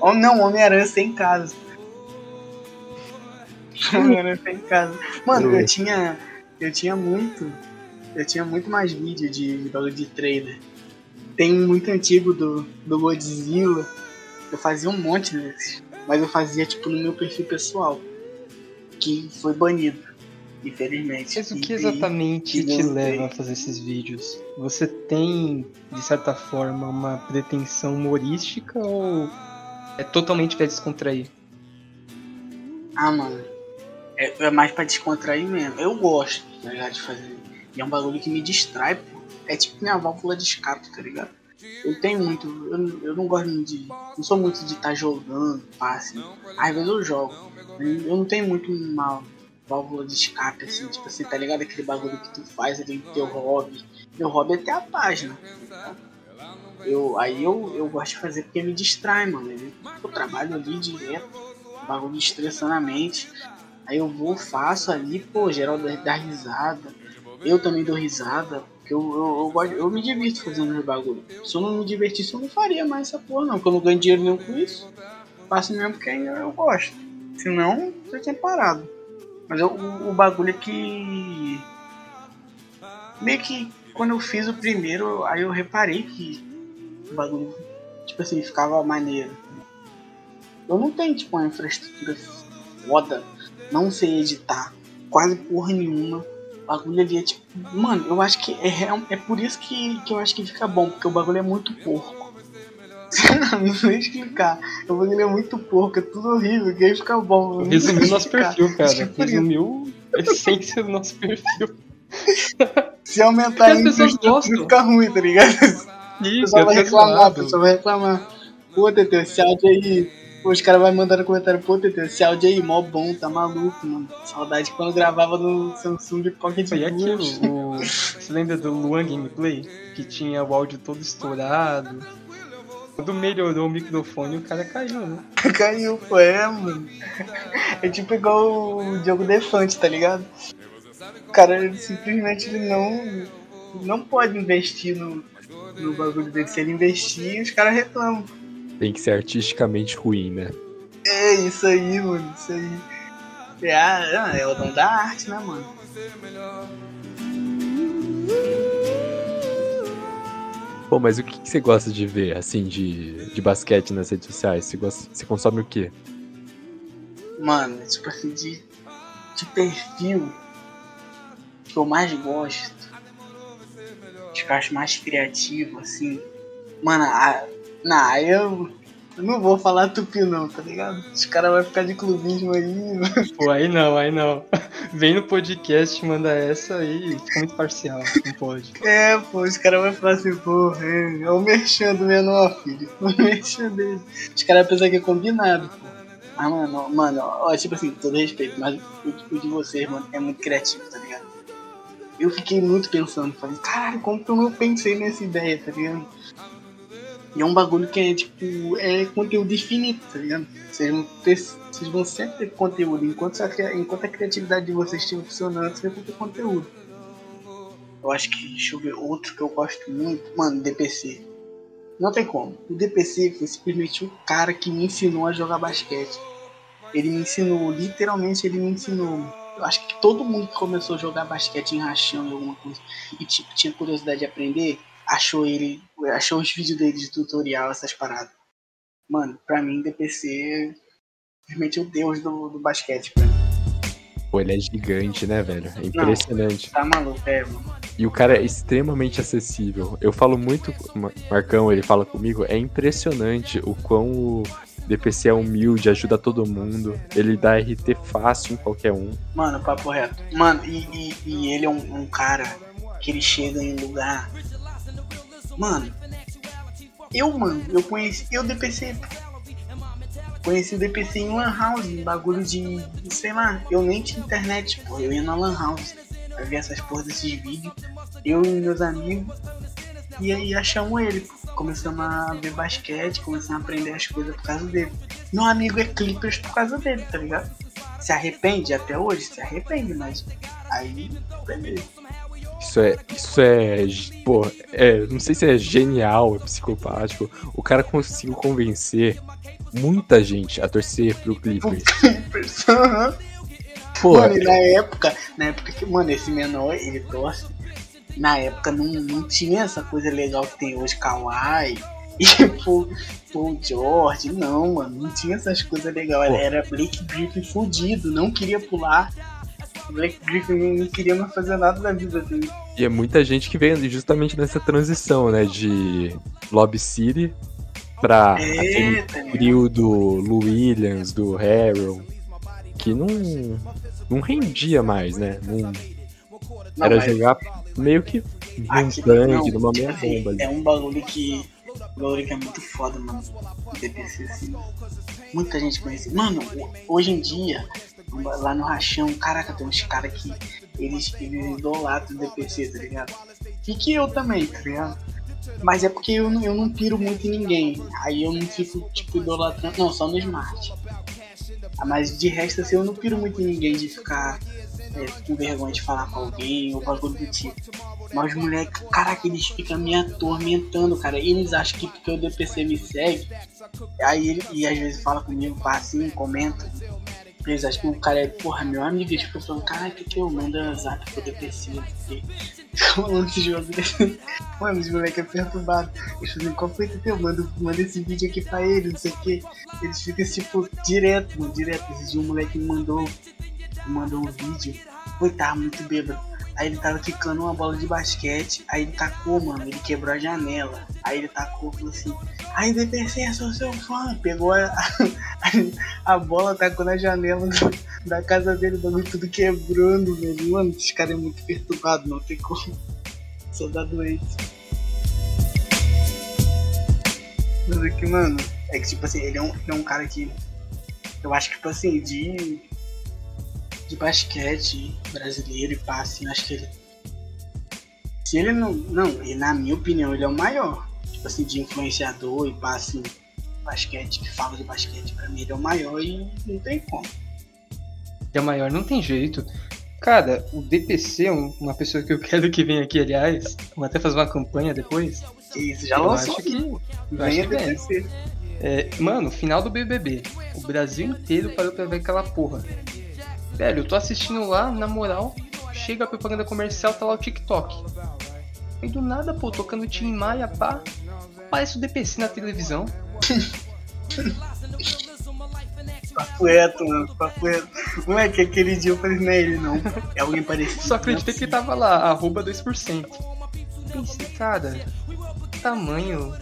Oh, não, Homem-Aranha sem casa. Homem-Aranha sem casa. Mano, eu tinha. Eu tinha muito. Eu tinha muito mais vídeo de, de bagulho de trailer. Tem um muito antigo do, do Godzilla. Eu fazia um monte desses. Mas eu fazia tipo no meu perfil pessoal. Que foi banido. Infelizmente. Mas o que exatamente te leva a fazer esses vídeos? Você tem, de certa forma, uma pretensão humorística ou é totalmente pra descontrair? Ah, mano. É, é mais pra descontrair mesmo. Eu gosto, tá ligado? De fazer. E é um bagulho que me distrai, pô. É tipo minha válvula de escape, tá ligado? Eu tenho muito. Eu, eu não gosto de. Não sou muito de estar tá jogando, passe. Às vezes eu jogo. Eu não tenho muito uma válvula de escape, assim, tipo assim, tá ligado? Aquele bagulho que tu faz ali no teu hobby. Meu hobby é ter a página. Tá eu, aí eu, eu gosto de fazer porque me distrai, mano. Eu trabalho ali direto, bagulho estressando a mente. Aí eu vou, faço ali, pô, geral dá risada. Eu também dou risada. Porque eu, eu, eu, eu me divirto fazendo os bagulho. Se eu não me divertisse, eu não faria mais essa porra, não. Porque eu não ganho dinheiro nenhum com isso. Faço mesmo porque eu gosto. Senão, eu tinha parado. Mas eu, o, o bagulho é que. Meio que quando eu fiz o primeiro, aí eu reparei que o bagulho, tipo assim, ficava maneiro. Eu não tenho, tipo, uma infraestrutura foda não sei editar quase porra nenhuma. O bagulho ali é tipo. Mano, eu acho que é, é por isso que, que eu acho que fica bom, porque o bagulho é muito porco. não sei explicar. O bagulho é muito porco, é tudo horrível, que aí fica bom. Resumiu nosso perfil, cara. Resumiu a essência do nosso perfil. Se aumentar a infraestrutura, fica ruim, tá ligado? Isso, o pessoal vai reclamar, o pessoal vai reclamar. Pô, Teteu, esse áudio aí os caras vão mandando comentário, pô, Teteu, esse áudio aí, mó bom, tá maluco, mano. Saudade quando gravava no Samsung Pocket Foi aquilo, o... Você lembra do Luan Gameplay? Que tinha o áudio todo estourado. Quando melhorou o microfone, o cara caiu, né? caiu, pô, é, mano. É tipo igual o Diogo Defante, tá ligado? O cara simplesmente ele não, não pode investir no, no bagulho dele. Se ele investir, os caras reclamam tem que ser artisticamente ruim, né? É isso aí, mano, isso aí. É, a, é o dom da arte, né, mano? Pô, mas o que, que, você gosta de ver, assim, de, de basquete nas redes sociais? Você, gosta, você consome o quê? Mano, tipo assim, de, de perfil que eu mais gosto, que eu acho mais criativo, assim. Mano, a, não, eu não vou falar tupi não, tá ligado? Os caras vão ficar de clubismo aí. Pô, aí não, aí não. Vem no podcast, manda essa aí, fica muito parcial, não pode. É, pô, os caras vão falar assim, pô, é, é o merchan do menor, filho. O merchan dele. Os caras pensam que é combinado, pô. Ah, mano, mano, ó, tipo assim, todo respeito, mas o, o de vocês, mano, é muito criativo, tá ligado? Eu fiquei muito pensando, falei, caralho, como que eu não pensei nessa ideia, tá ligado? E é um bagulho que é tipo, é conteúdo infinito, tá ligado? Vocês vão, ter, vocês vão sempre ter conteúdo. Enquanto a, enquanto a criatividade de vocês estiver funcionando, vocês vão ter conteúdo. Eu acho que, deixa eu ver, outro que eu gosto muito, mano, DPC. Não tem como. O DPC foi simplesmente um cara que me ensinou a jogar basquete. Ele me ensinou, literalmente ele me ensinou. Eu acho que todo mundo que começou a jogar basquete em rachão alguma coisa e tipo, tinha curiosidade de aprender, achou ele, achou os vídeos dele de tutorial, essas paradas. Mano, pra mim, DPC é simplesmente o deus do, do basquete, pra mim. Pô, ele é gigante, né, velho? É impressionante. Tá maluco, é, mano. E o cara é extremamente acessível. Eu falo muito, Mar- Marcão, ele fala comigo, é impressionante o quão o DPC é humilde, ajuda todo mundo. Ele dá RT fácil em qualquer um. Mano, papo reto. Mano, e, e, e ele é um, um cara que ele chega em lugar. Mano, eu, mano, eu conheci o DPC. Conheci o DPC em Lan House, em bagulho de. sei lá, eu nem tinha internet, pô. Eu ia na Lan House pra ver essas porra desses vídeos. Eu e meus amigos. E aí achamos ele, pô. Começamos a ver basquete, começamos a aprender as coisas por causa dele. Meu amigo é Clippers por causa dele, tá ligado? Se arrepende até hoje? Se arrepende, mas aí, beleza. Isso é. Isso é. Pô, é, não sei se é genial, é psicopático. O cara conseguiu convencer muita gente a torcer pro Clippers. Clippers. Pô, Mano, e na época, na época que, mano, esse menor, ele torce. Na época não, não tinha essa coisa legal que tem hoje, Kawhi e Paul, Paul George. Não, mano, não tinha essas coisas legais. Era Blake Griffin fudido, não queria pular. Blake Griffin não, queria mais fazer nada da vida dele. E é muita gente que veio justamente nessa transição, né? De Lob City pra aquele É, tá ligado? trio do Lou Williams, do Harrell, que não, não rendia mais, né? Não, Não, era mas- jogar meio que num tanque, numa tipo meia assim, bomba ali. É um bagulho que. Um bagulho que é muito foda, mano. DPC, assim. Muita gente conhece. Mano, hoje em dia, lá no Rachão, caraca, tem uns caras que eles, eles idolatram o DPC, tá ligado? E que eu também, tá ligado? Mas é porque eu não, eu não piro muito em ninguém. Aí eu não fico, tipo, idolatrando. Não, só no Smart. Ah, Mas de resto, assim, eu não piro muito em ninguém de ficar é, com vergonha de falar com alguém ou bagulho do tipo. Mas os moleques, caraca, eles ficam me atormentando, cara. Eles acham que porque o DPC me segue, aí ele, e às vezes fala comigo, pá, assim, comenta. Eles acham que o cara é, porra, meu amigo, eles ficam falando, caraca, que eu mando zap pro DPC, não sei o quê. Falando esse jogo. Mano, os moleques é perturbado. Eles falam, qual foi o teu? Manda, manda esse vídeo aqui pra ele, não sei o quê. Eles ficam, tipo, direto, mano, direto. Esse dia um moleque me mandou, mandou um vídeo. Foi, tava muito bêbado. Aí ele tava quicando uma bola de basquete, aí ele tacou, mano, ele quebrou a janela. Aí ele tacou, falou assim, aí DPC, sou seu fã. Pegou a, a, a bola, tacou na janela da casa dele, bagulho tudo quebrando, velho. Mano, esse cara é muito perturbado, não tem como. Só dá doente. Mas aqui, mano, é que tipo assim, ele é um, ele é um cara que. Eu acho que, tipo assim, de. De basquete brasileiro e pá, assim, acho que ele. Se ele não. Não, e na minha opinião, ele é o maior. Tipo assim, de influenciador e pá, assim, basquete, que fala de basquete, pra mim ele é o maior e não tem como. é maior, não tem jeito. Cara, o DPC é um- uma pessoa que eu quero que venha aqui, aliás. Vamos até fazer uma campanha depois. Isso, já lançou acho que- aqui. Venha. DPC. É, mano, final do BBB. O Brasil inteiro parou pra ver aquela porra. Velho, eu tô assistindo lá, na moral, chega a propaganda comercial, tá lá o TikTok. E do nada, pô, tocando Tim Maia, pá, aparece o DPC na televisão. Papo reto, mano, é que aquele dia eu falei, não é ele não. É alguém parecido. Só acreditei que tava lá, arroba 2%. Pensei, cara, tamanho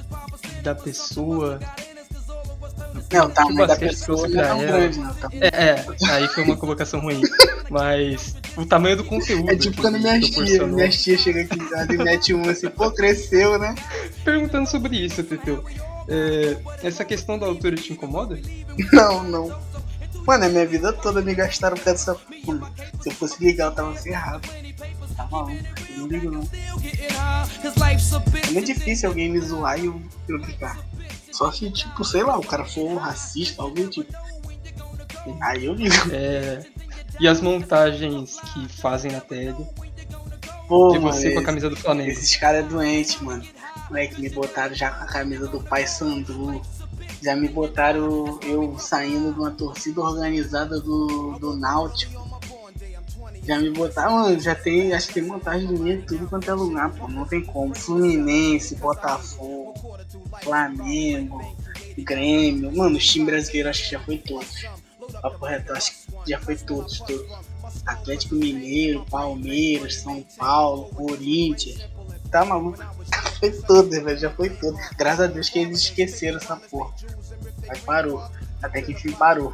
da pessoa. Não, o tamanho da basquete pessoa trouxe não é tão ela. grande, não. Tá? É, é, aí foi uma colocação ruim. Mas o tamanho do conteúdo. É tipo que quando minha tia, minha tia chega aqui em casa e mete um assim, pô, cresceu, né? Perguntando sobre isso, Teteu. É, essa questão da altura te incomoda? Não, não. Mano, a minha vida toda me gastaram por dessa. Mano, Se eu fosse ligar, eu tava ferrado. Tá maluco, eu não ligo não. É muito difícil alguém me zoar e eu, eu ligar. Só se, tipo, sei lá, o cara for um racista, algum tipo. Aí eu ligo. É, e as montagens que fazem na tele. Pô, de mano, você com a camisa do Flamengo. esses caras é doente, mano. Moleque, me botaram já com a camisa do pai Sandu. Já me botaram eu saindo de uma torcida organizada do, do Náutico. Já me botaram, mano, já tem, acho que tem montagem do meio tudo quanto é lugar, pô. Não tem como. Fluminense, Botafogo, Flamengo, Grêmio. Mano, os times brasileiros acho que já foi todos. Papo reto, acho que já foi todos, todos. Atlético Mineiro, Palmeiras, São Paulo, Corinthians. Tá maluco? foi todos, velho. Já foi todo. Graças a Deus que eles esqueceram essa porra. Mas parou. Até que enfim parou.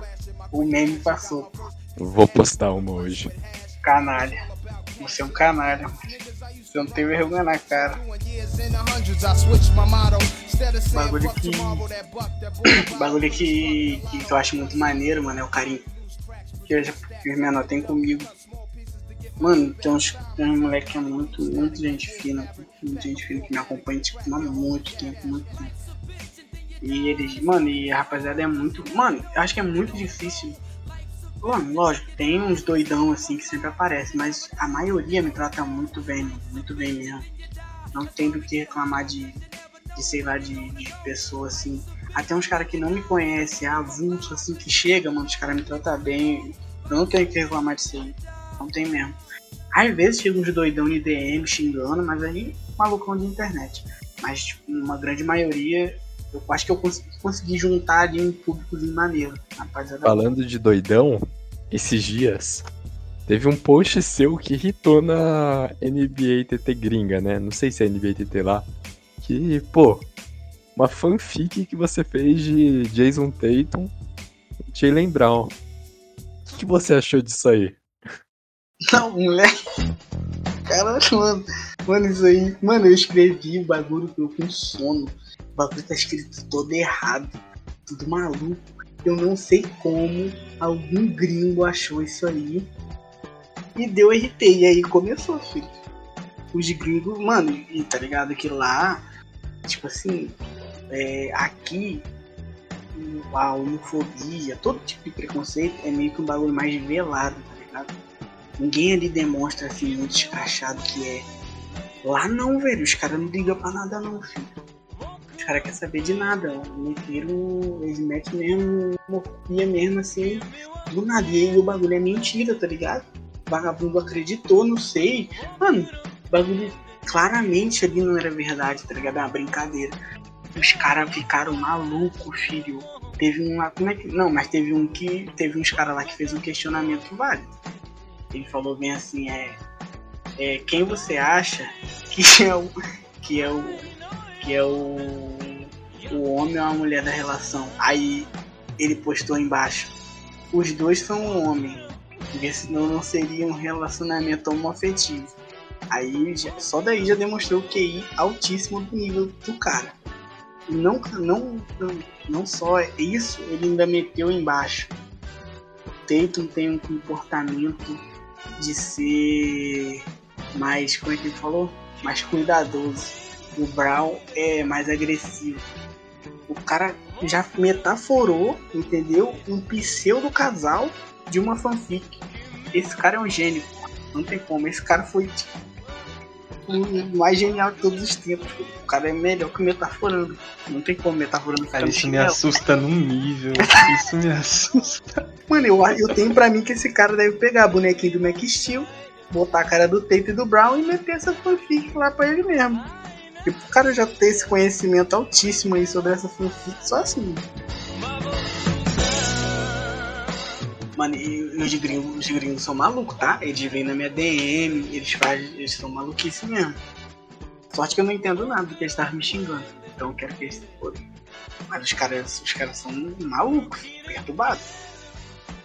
O meme passou. Vou postar uma hoje. Canalha. Você é um canalha, mano. Você não tem vergonha na cara. Bagulho que. Bagulho que, que eu acho muito maneiro, mano, é o carinho que, os menores têm comigo. Mano, tem uns, tem uns moleque que é muito, muito gente fina, muito gente fina que me acompanha tipo, há muito tempo, muito tempo. E eles, mano, e a rapaziada é muito. Mano, eu acho que é muito difícil. Lógico, tem uns doidão assim que sempre aparece, mas a maioria me trata muito bem, muito bem mesmo. Não tem do que reclamar de, de sei lá, de, de pessoa assim. Até uns caras que não me conhecem, avulso assim, que chega, mano, os caras me tratam bem. Eu não tenho que reclamar disso aí. Não tem mesmo. Às vezes chega uns doidão de DM xingando, mas aí malucão de internet. Mas, tipo, uma grande maioria, eu acho que eu consegui, consegui juntar ali um públicozinho maneiro. Rapaziada. Falando de doidão, esses dias teve um post seu que irritou na NBA TT gringa, né? Não sei se é NBA TT lá. Que, pô, uma fanfic que você fez de Jason Tatum e Jalen Brown. O que você achou disso aí? Não, moleque. Caralho, mano. Mano, isso aí. Mano, eu escrevi o bagulho que eu com sono. O bagulho tá escrito todo errado. Tudo maluco. Eu não sei como algum gringo achou isso aí. E deu RT. E aí começou, filho. Os gringos, mano, e tá ligado? Que lá, tipo assim, é, aqui a homofobia, todo tipo de preconceito é meio que um bagulho mais velado, tá ligado? Ninguém ali demonstra assim muito escrachado que é. Lá não, velho, os caras não ligam pra nada não, filho. Os caras querem saber de nada. Meteram. Eles metem mesmo homofobia mesmo assim, do nada. E aí o bagulho é mentira, tá ligado? O vagabundo acreditou, não sei. Mano, o bagulho claramente ali não era verdade, tá ligado? É uma brincadeira. Os caras ficaram malucos, filho. Teve um lá. Como é que. Não, mas teve um que. Teve uns caras lá que fez um questionamento válido. Ele falou bem assim, é. é quem você acha que é o. que é o. que é o. o homem ou a mulher da relação? Aí ele postou embaixo. Os dois são um homem. Porque senão não seria um relacionamento homoafetivo. Aí já, só daí já demonstrou o QI altíssimo do nível do cara. E não, não, não, só isso, ele ainda meteu embaixo. Tatum tem um comportamento de ser mais, como é que ele falou? Mais cuidadoso. O Brown é mais agressivo. O cara já metaforou, entendeu? Um pseudo casal de uma fanfic. Esse cara é um gênio. Não tem como. Esse cara foi tipo, o mais genial de todos os tempos. O cara é melhor que metaforando. Não tem como metaforando Cara, isso me assusta num nível. Isso me assusta. Mano, eu, eu tenho pra mim que esse cara deve pegar a bonequinho do Mac Steel, botar a cara do Tape e do Brown e meter essa fanfic lá pra ele mesmo. Tipo, o cara já tem esse conhecimento altíssimo aí sobre essa fanfic só assim. Mano, e os gringos, os gringos são malucos, tá? Eles vêm na minha DM, eles fazem. Eles são maluquices mesmo. Sorte que eu não entendo nada do que eles estavam me xingando. Então eu quero que eles se fodam. Mas os caras, os caras são malucos, perturbados.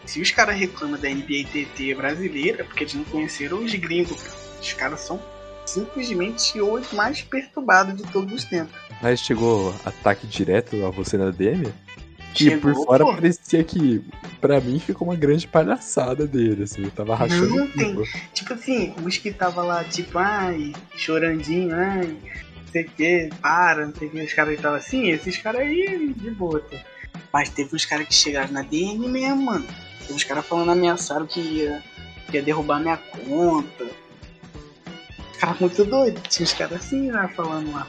Se os caras reclamam da NBA TT brasileira, é porque eles não conheceram os gringos, cara. Os caras são simplesmente os mais perturbados de todos os tempos. Mas chegou ataque direto a você na DM? E Chegou, por fora pô. parecia que, pra mim, ficou uma grande palhaçada dele, assim. Eu tava rachando Não, o tem-. Tipo assim, os que tava lá, tipo, ai, chorandinho, ai, não sei o que, para, não sei o que, os caras que tava assim, esses caras aí, de boa. tá? Mas teve uns caras que chegaram na DM mesmo, mano. Teve uns caras falando, ameaçaram que ia, que ia derrubar minha conta. Os caras muito doidos, tinha uns caras assim lá falando lá.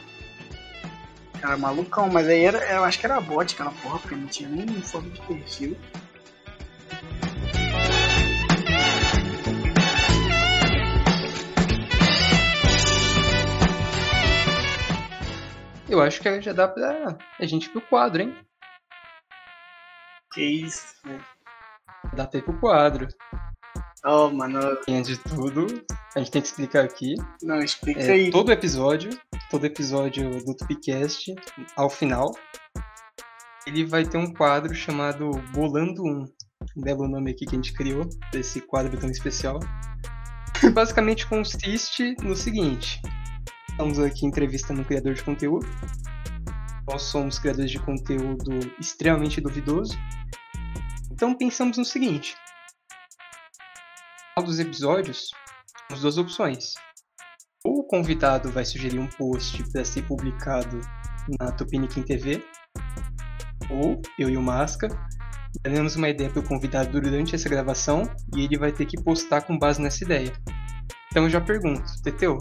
Cara, malucão, mas aí era, eu acho que era bot aquela porra, porque não tinha nem foto de perfil. Eu acho que já dá pra a gente ir pro quadro, hein? Que isso, né? Dá pra ir pro quadro. Oh, mano. Antes de tudo, a gente tem que explicar aqui. Não, explica é, aí. todo episódio, todo episódio do Tupicast, ao final, ele vai ter um quadro chamado Bolando Um. Um belo nome aqui que a gente criou, desse quadro tão especial. Que basicamente consiste no seguinte: estamos aqui entrevistando um criador de conteúdo. Nós somos criadores de conteúdo extremamente duvidoso. Então pensamos no seguinte: dos episódios, temos duas opções. Ou o convidado vai sugerir um post para ser publicado na Tupiniquim TV, ou eu e o Masca daremos uma ideia para o convidado durante essa gravação e ele vai ter que postar com base nessa ideia. Então eu já pergunto, Teteu,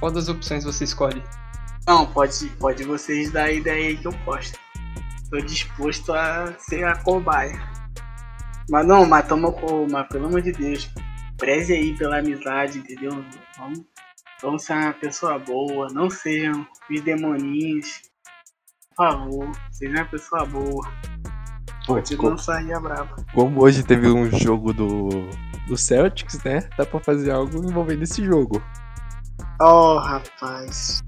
qual das opções você escolhe? Não, pode, pode vocês dar a ideia aí que eu posto. Tô disposto a ser a cobaia. Mas não, mas toma. Mas pelo amor de Deus. Preze aí pela amizade, entendeu? Vamos, vamos ser uma pessoa boa. Não sejam os demoninhos. Por favor, seja uma pessoa boa. Pô, Pode co- não sair a brava. como hoje teve um jogo do, do Celtics, né? Dá pra fazer algo envolvendo esse jogo. Oh, rapaz.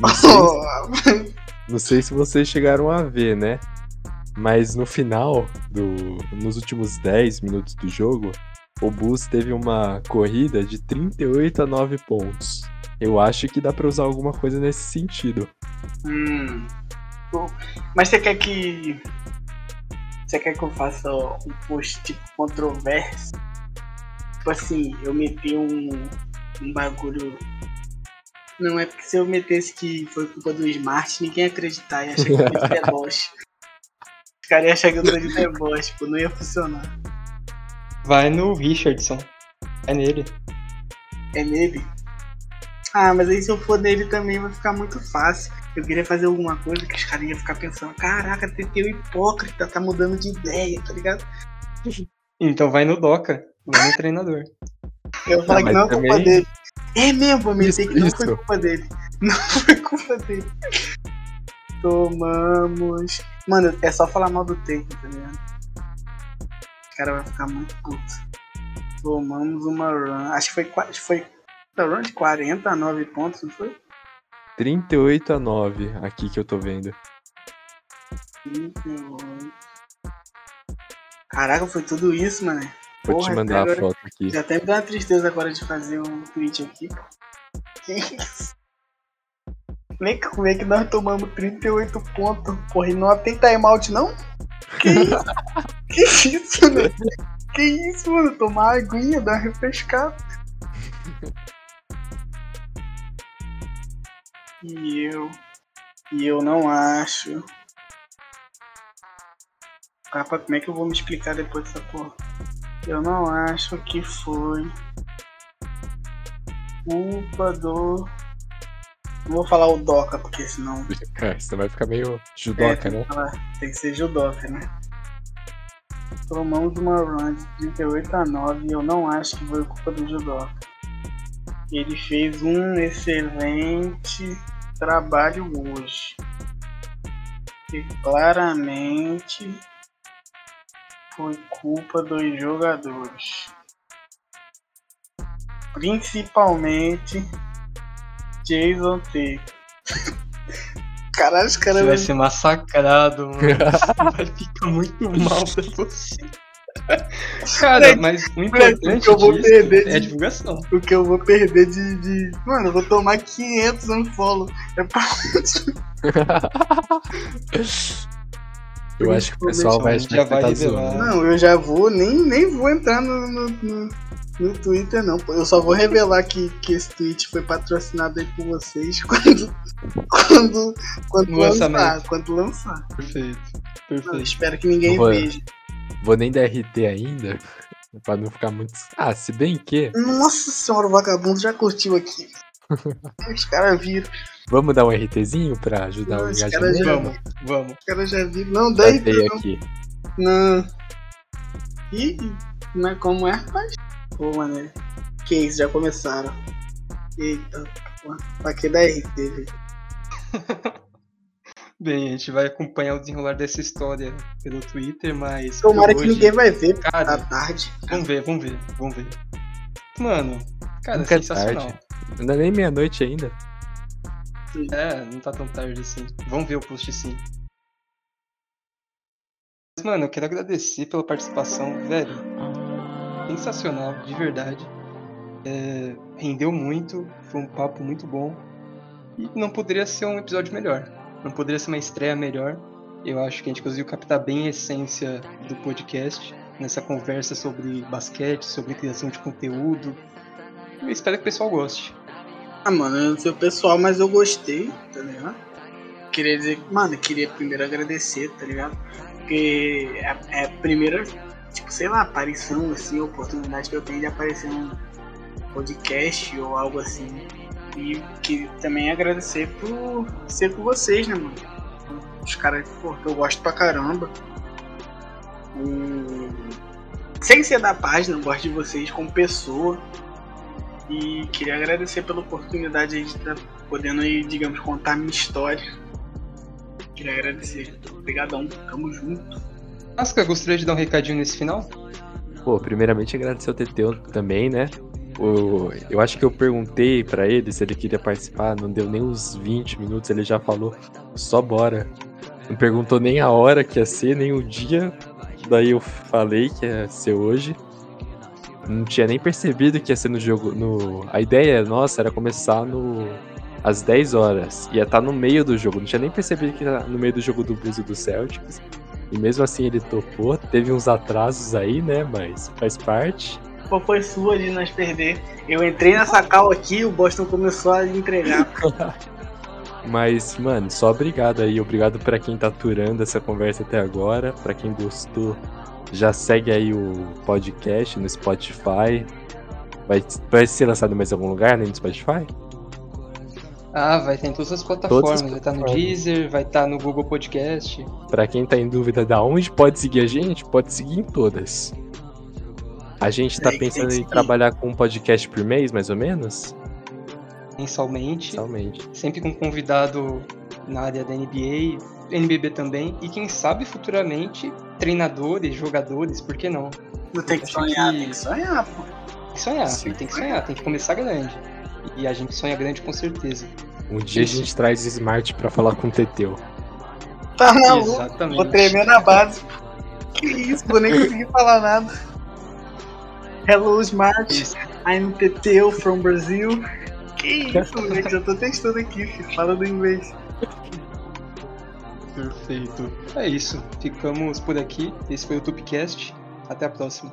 Não sei, Oh, não sei se vocês chegaram a ver, né? Mas no final, do, nos últimos 10 minutos do jogo, o Bulls teve uma corrida de 38 a 9 pontos. Eu acho que dá pra usar alguma coisa nesse sentido. Hum. Mas você quer que. Você quer que eu faça um post tipo controverso? Tipo assim, eu meter um, um bagulho. Não é porque se eu metesse que foi culpa do Smart, ninguém ia acreditar, ia achar que eu tô de deboche. Os caras iam achar que eu tô de deboche, pô, não ia funcionar. Vai no Richardson. É nele. É nele? Ah, mas aí se eu for nele também vai ficar muito fácil. Eu queria fazer alguma coisa que os caras iam ficar pensando, caraca, TT hipócrita, tá mudando de ideia, tá ligado? Então vai no Doca. Vai no treinador. Eu vou falar Ah, que não é mas culpa também- dele. É mesmo, vou meter Isso, que não foi culpa dele. Não foi culpa dele. Tomamos. Mano, é só falar mal do tempo, tá ligado? O cara vai ficar muito puto. Tomamos uma run. Acho que foi, acho que foi uma run de 49 pontos, não foi? 38 a 9, aqui que eu tô vendo. 38. Caraca, foi tudo isso, mano. Vou Porra, te mandar até a agora- foto aqui. Já até me deu uma tristeza agora de fazer um tweet aqui. Que isso? Como é que, como é que nós tomamos 38 pontos? Porra, e não tem timeout, não? Que isso? que isso, né? Que isso, mano? Tomar aguinha, dar uma refrescada. E eu. E eu não acho. Capa, como é que eu vou me explicar depois dessa porra? Eu não acho que foi culpa do. Não vou falar o Doca, porque senão. Cara, você vai ficar meio judoca, tem, né? que tem que ser judoca, né? Tomamos uma run de 38 a 9 e eu não acho que foi culpa do judoca. Ele fez um excelente trabalho hoje. E claramente foi culpa dos jogadores. Principalmente Jason T. Caralho, os Você caras vai vão ser massacrado, mano. Você vai ficar muito mal pra você. Cara, mas o importante que eu vou disso perder é a de- divulgação. o que eu vou perder de, de. Mano, eu vou tomar 500 unfollow. É pra... Eu acho que o pessoal vai Já vai tá revelar. Não, eu já vou, nem, nem vou entrar no, no, no, no Twitter, não. pô. Eu só vou revelar que, que esse tweet foi patrocinado aí por vocês quando. Quando. Quando No lançar. lançamento. Quando lançar. Perfeito. Não, Perfeito. espero que ninguém Boa. veja. Vou nem dar RT ainda, pra não ficar muito. Ah, se bem que. Nossa senhora, o vagabundo já curtiu aqui. Os caras viram. Vamos dar um RTzinho pra ajudar Não, o os engajamento? já- Vamos, vamos. Os caras já viram. Não, daí Datei não. aqui. Não. Ih, não é como é, mas. Pô, mano. Que isso, já começaram. Eita, pô. Pra que dar RT, velho? Bem, a gente vai acompanhar o desenrolar dessa história pelo Twitter, mas. Tomara por que hoje- ninguém vai ver, porque Cara, tá tarde. Vamos ver, vamos ver, vamos ver. Mano, cara, Nunca é sensacional. tarde. Não é nem meia-noite ainda. É, não tá tão tarde assim. Vamos ver o post sim. Mas, mano, eu quero agradecer pela participação, velho. Sensacional, de verdade. É, rendeu muito, foi um papo muito bom. E não poderia ser um episódio melhor. Não poderia ser uma estreia melhor. Eu acho que a gente conseguiu captar bem a essência do podcast nessa conversa sobre basquete, sobre criação de conteúdo. Eu espero que o pessoal goste. Ah, mano, eu não sei o pessoal, mas eu gostei, tá ligado? Queria dizer, mano, queria primeiro agradecer, tá ligado? Porque é, é a primeira, tipo, sei lá, aparição, assim, oportunidade que eu tenho de aparecer num podcast ou algo assim. E que também agradecer por ser com vocês, né, mano? Os caras, que eu gosto pra caramba. E... Sem ser da página, eu gosto de vocês como pessoa. E queria agradecer pela oportunidade de estar podendo aí, digamos, contar minha história. Queria agradecer. Obrigadão, tamo junto. Asca, gostaria de dar um recadinho nesse final? Pô, primeiramente agradecer ao Teteu também, né? O, eu acho que eu perguntei pra ele se ele queria participar, não deu nem uns 20 minutos, ele já falou, só bora. Não perguntou nem a hora que ia ser, nem o dia. Daí eu falei que ia ser hoje. Não tinha nem percebido que ia ser no jogo. No... A ideia nossa era começar no às 10 horas. Ia estar no meio do jogo. Não tinha nem percebido que era no meio do jogo do Bulls e do Celtics. E mesmo assim ele topou. Teve uns atrasos aí, né? Mas faz parte. Qual foi sua de nós perder? Eu entrei nessa cal aqui, o Boston começou a entregar. Mas, mano, só obrigado aí. Obrigado pra quem tá aturando essa conversa até agora. Pra quem gostou, já segue aí o podcast no Spotify. Vai, vai ser lançado em mais algum lugar, né? No Spotify? Ah, vai estar em todas as plataformas. as vai estar no plataformas. Deezer, vai estar no Google Podcast. Pra quem tá em dúvida da onde pode seguir a gente, pode seguir em todas. A gente tá tem pensando em trabalhar com um podcast por mês, mais ou menos? mensalmente, Totalmente. sempre com convidado na área da NBA, NBB também, e quem sabe futuramente treinadores, jogadores, por que não? Não tem que sonhar, que- tem que sonhar, pô. Tem que sonhar, Sim. tem que sonhar, tem que começar grande. E a gente sonha grande com certeza. Um dia Isso. a gente traz Smart pra falar com o Teteu. Tá maluco? Exatamente. Vou tremer na base. Que isso, vou nem conseguir falar nada. Hello, Smart. I'm Teteu from Brazil. Que isso, moleque? Já tô testando aqui, filho. Fala do inglês. Perfeito. É isso. Ficamos por aqui. Esse foi o Tupcast. Até a próxima.